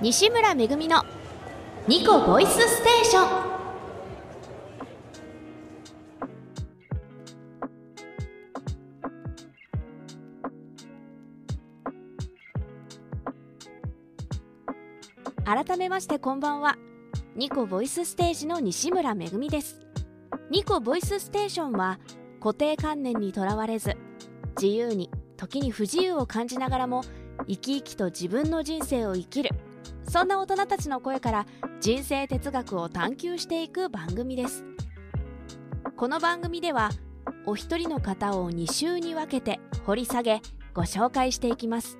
西村めぐみのニコボイスステーション。改めましてこんばんは。ニコボイスステージの西村めぐみです。ニコボイスステーションは固定観念にとらわれず自由に時に不自由を感じながらも生き生きと自分の人生を生きる。そんな大人たちの声から人生哲学を探求していく番組です。この番組ではお一人の方を2週に分けて掘り下げご紹介していきます。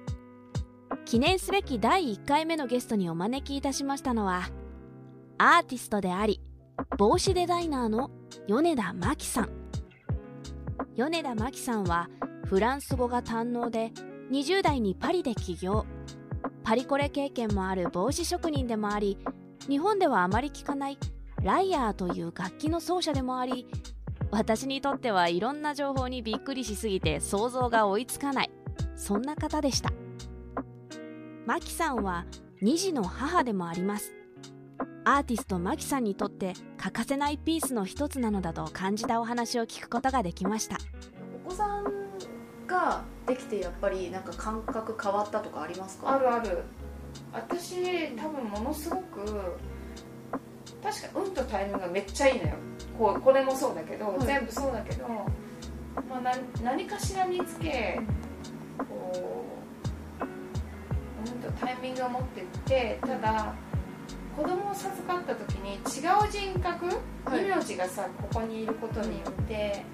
記念すべき第1回目のゲストにお招きいたしましたのはアーティストであり帽子デザイナーの米田真紀さん。米田真紀さんはフランス語が堪能で20代にパリで起業。パリコレ経験もある帽子職人でもあり日本ではあまり聞かないライヤーという楽器の奏者でもあり私にとってはいろんな情報にびっくりしすぎて想像が追いつかないそんな方でした。マキさんは2児の母でもあります。アーティストマキさんにとって欠かせないピースの一つなのだと感じたお話を聞くことができました。お子さんができてやっぱりなんか感覚変わったとかありますか？あるある。私多分ものすごく確か運とタイミングがめっちゃいいのよ。こうこれもそうだけど、はい、全部そうだけど、まあ、な何かしら見つけこう運とタイミングを持ってってただ子供を授かった時に違う人格、はい、命がさここにいることによって、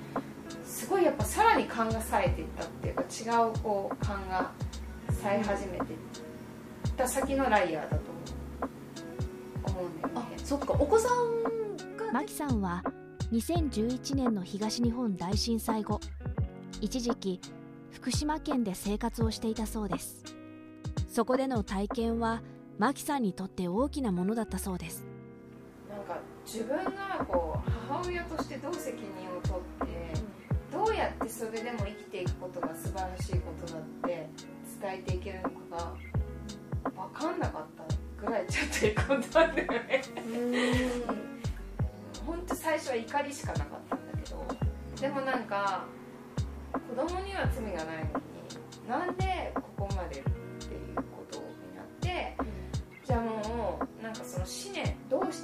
すごいやっぱさらに勘が冴えていったっていうか違うこう勘が冴え始めていった先のライヤーだと思う。んだよね。そっかお子さんがマキさんは2011年の東日本大震災後一時期福島県で生活をしていたそうです。そこでの体験はマキさんにとって大きなものだったそうですか自分がこう母親としてどう責任を取ってどうやってそれでも生きていくことが素晴らしいことだって伝えていけるのかが分かんなかったぐらいちょっとへこんだんだよね。本当最初は怒りしかなかったん。だけどでもなんか子供には罪がないのになんで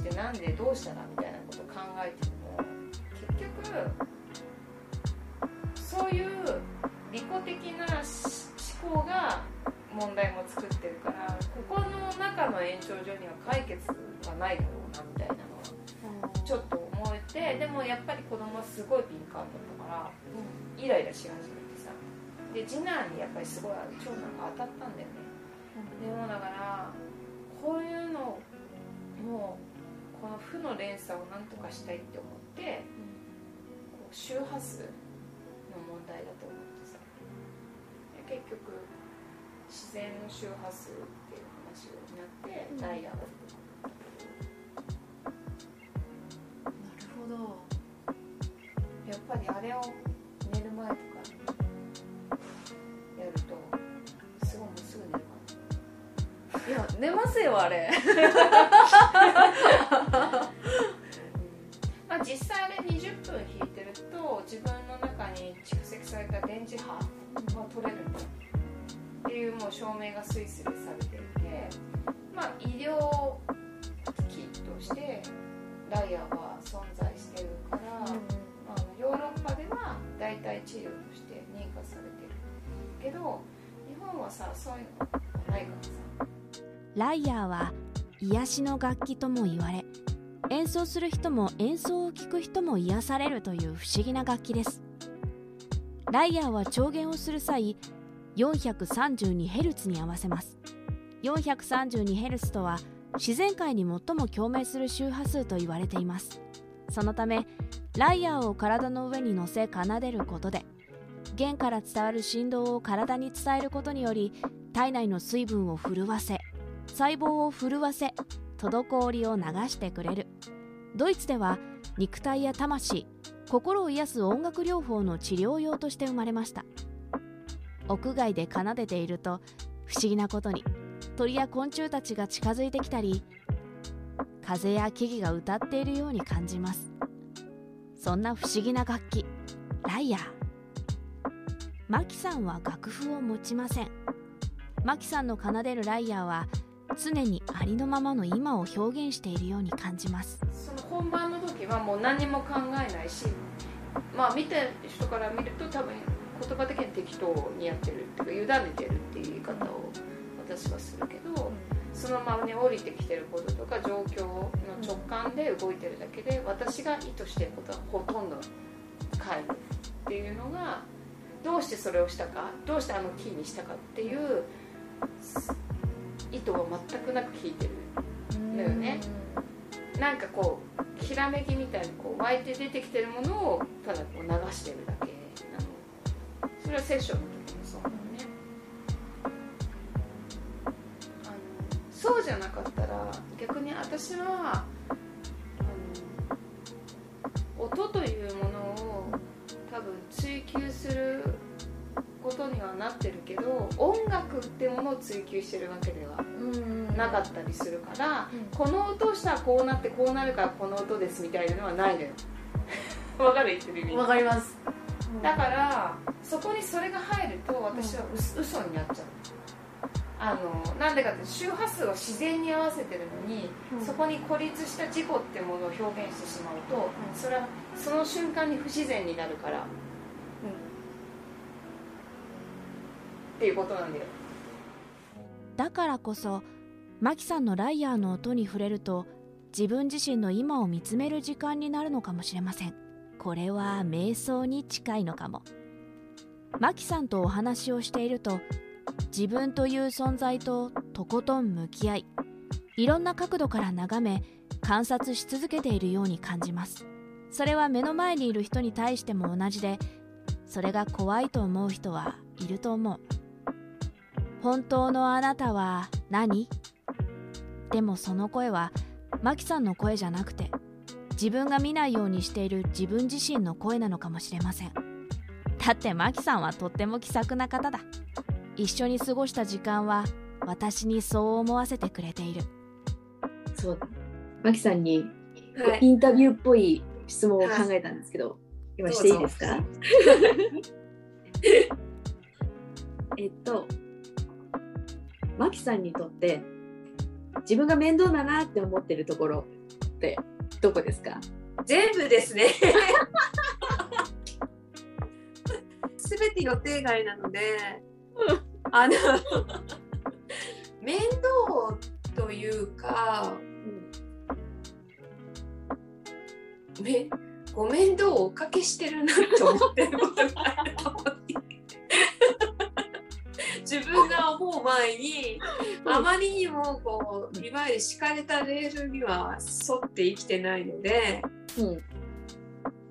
してなんでどうしたらみたいなことを考えても結局そういう利己的な思考が問題も作ってるからここの中の延長上には解決はないだろうなみたいなのはちょっと思えてでもやっぱり子供はすごい敏感だったから、イライラし始めてさ。で次男にやっぱりすごい長男が当たったんだよね、でもだからこういうのもこの負の連鎖をなんとかしたいって思って、こう周波数の問題だと思ってさ。結局自然の周波数っていう話になってダイヤるほど。やっぱりあれを寝る前とかやると寝ますよあれ。まあ実際あれ20分引いてると自分の中に蓄積された電磁波が取れるっていうもう証明が推理されていてまあ医療機器としてダイヤは存在してるから、うん、あのヨーロッパでは代替治療として認可されてるけど日本はさそういうのないからさライヤーは癒しの楽器とも言われ演奏する人も演奏を聴く人も癒されるという不思議な楽器です。ライヤーは調弦をする際 432Hz に合わせます。432Hz とは自然界に最も共鳴する周波数と言われています。そのためライヤーを体の上に乗せ奏でることで弦から伝わる振動を体に伝えることにより体内の水分を震わせ細胞を震わせ滞りを流してくれる。ドイツでは肉体や魂心を癒す音楽療法の治療用として生まれました。屋外で奏でていると不思議なことに鳥や昆虫たちが近づいてきたり風や木々が歌っているように感じます。そんな不思議な楽器ライアー。マキさんは楽譜を持ちません。マキさんの奏でるライアーは常にありのままの今を表現しているように感じます。その本番の時はもう何も考えないしまあ見た人から見ると多分言葉的に適当にやってるっていうか委ねてるっていう言い方を私はするけど、そのままに降りてきてることとか状況の直感で動いてるだけで私が意図してることはほとんど変えるっていうのがどうしてそれをしたかどうしてあのキーにしたかっていう意図は全くなく聞いてるだよね。なんかこうひらめきみたいにこう湧いて出てきてるものをただこう流してるだけなの。それはセッションの時もそうなのね。あのそうじゃなかったら逆に私はあの音というものを多分追求することにはなってるけど音楽ってものを追求してるわけではなかったりするから、この音をしたらこうなってこうなるからこの音ですみたいなのはないのよ。わかる言ってる意味わかります。だからそこにそれが入ると私は嘘嘘になっちゃう。あのなんでかって周波数を自然に合わせてるのに、うん。そこに孤立した事故ってものを表現してしまうと、それはその瞬間に不自然になるから、っていうことなんだよ。だからこそマキさんのライアーの音に触れると自分自身の今を見つめる時間になるのかもしれません。これは瞑想に近いのかも。マキさんとお話をしていると自分という存在ととことん向き合いいろんな角度から眺め観察し続けているように感じます。それは目の前にいる人に対しても同じでそれが怖いと思う人はいると思う。本当のあなたは何？でもその声はマキさんの声じゃなくて自分が見ないようにしている自分自身の声なのかもしれません。だってマキさんはとっても気さくな方だ。一緒に過ごした時間は私にそう思わせてくれている。そう。マキさんにはい。インタビューっぽい質問を考えたんですけど、今していいですか？えっとマキさんにとって自分が面倒だなって思ってるところってどこですか？全部ですね。すべて予定外なので、あの面倒というか、めご面倒をおかけしてるなと思ってることがあると思って。自分が思う前にあまりにもこういわゆる敷かれたレールには沿って生きてないので、うん。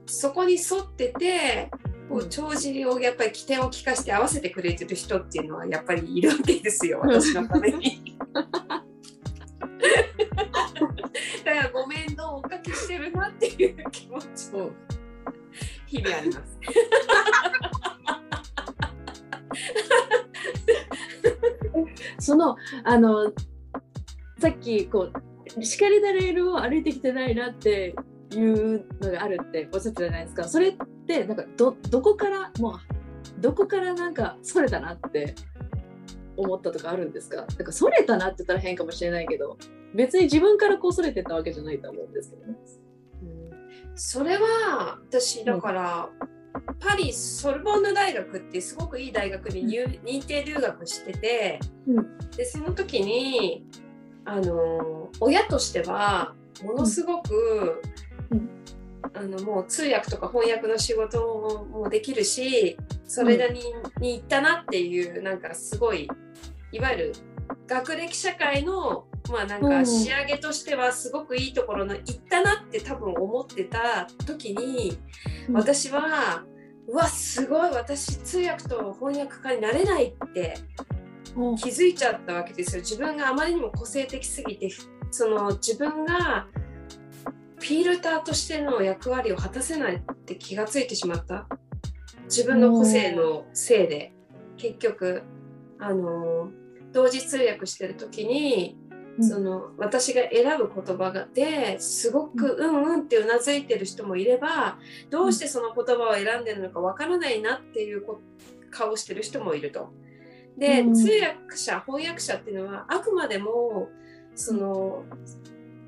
そこに沿っててこううん。帳尻をやっぱり起点を利かして合わせてくれてる人っていうのはやっぱりいるわけですよ私のために。だからご面倒をおかけしてるなっていう気持ちも日々あります。そのあのさっきこう敷かれたレールを歩いてきてないなっていうのがあるっておっしゃってたじゃないですか。それってなんかどどこからもうどこからなんかそれたなって思ったとかあるんですか？なんかそれたなって言ったら変かもしれないけど別に自分からこうそれてたわけじゃないと思うんですけどね。それは私だから、パリソルボンヌ大学ってすごくいい大学に入認定留学してて、うん。でその時にあの親としてはものすごく、うん。あのもう通訳とか翻訳の仕事もできるしそれなりに行ったなっていう、なんかすごいいわゆる学歴社会のまあなんうん。か仕上げとしてはすごくいいところの行ったなって多分思ってた時に、うん。私はうわすごい私通訳と翻訳家になれないって気づいちゃったわけですよ。自分があまりにも個性的すぎてその自分がフィルターとしての役割を果たせないって気がついてしまった。自分の個性のせいで。結局あの同時通訳してる時に、うんその私が選ぶ言葉がですごくうん。うんってうなずいてる人もいればどうしてその言葉を選んでるのかわからないなっていうこ顔をしてる人もいると。で、うん。通訳者翻訳者っていうのはあくまでもその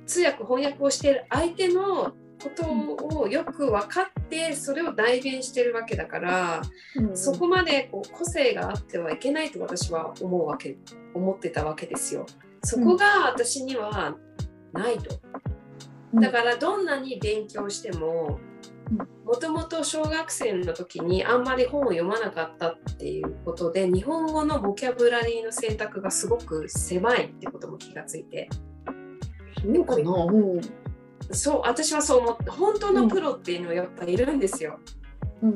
通訳翻訳をしている相手のことをよく分かってそれを代弁してるわけだから、うん。そこまでこう個性があってはいけないと私は思うわけ思ってたわけですよ。そこが私にはないと。だからどんなに勉強してもうん。もともと小学生の時にあんまり本を読まなかったっていうことで日本語のボキャブラリーの選択がすごく狭いってことも気がついて。そうかな、うん。そう私はそう思って本当のプロっていうのはやっぱいるんですよ。うん。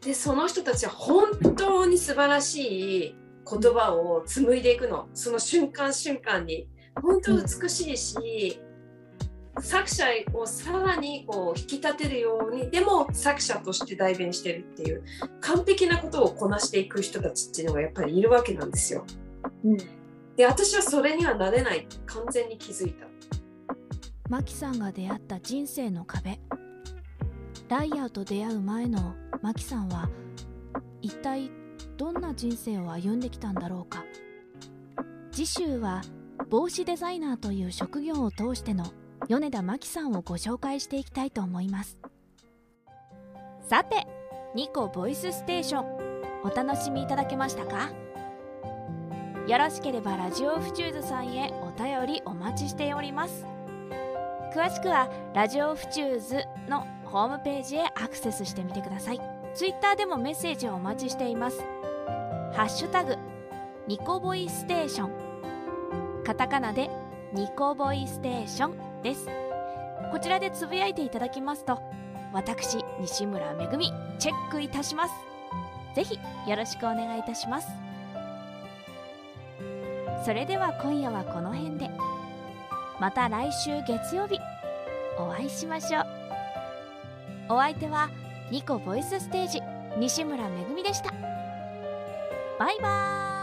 でその人たちは本当に素晴らしい言葉を紡いでいくの。その瞬間瞬間に。本当美しいし、作者をさらにこう引き立てるようにでも作者として代弁してるっていう完璧なことをこなしていく人たちっていうのがやっぱりいるわけなんですよ。うん。で私はそれにはなれない。完全に気づいた。マキさんが出会った人生の壁。ライアーと出会う前のマキさんは一体どんな人生を歩んできたんだろうか。次週は帽子デザイナーという職業を通しての米田真希さんをご紹介していきたいと思います。さてニコボイスステーションお楽しみいただけましたか？よろしければラジオフチューズさんへお便りお待ちしております。詳しくはラジオフチューズのホームページへアクセスしてみてください。ツイッターでもメッセージをお待ちしています。ハッシュタグニコボイステーション。カタカナでニコボイステーションです。こちらでつぶやいていただきますと私西村めぐみチェックいたします。ぜひよろしくお願いいたします。それでは今夜はこの辺で。また来週月曜日お会いしましょう。お相手はニコボイスステージ西村めぐみでした。バイバーイ。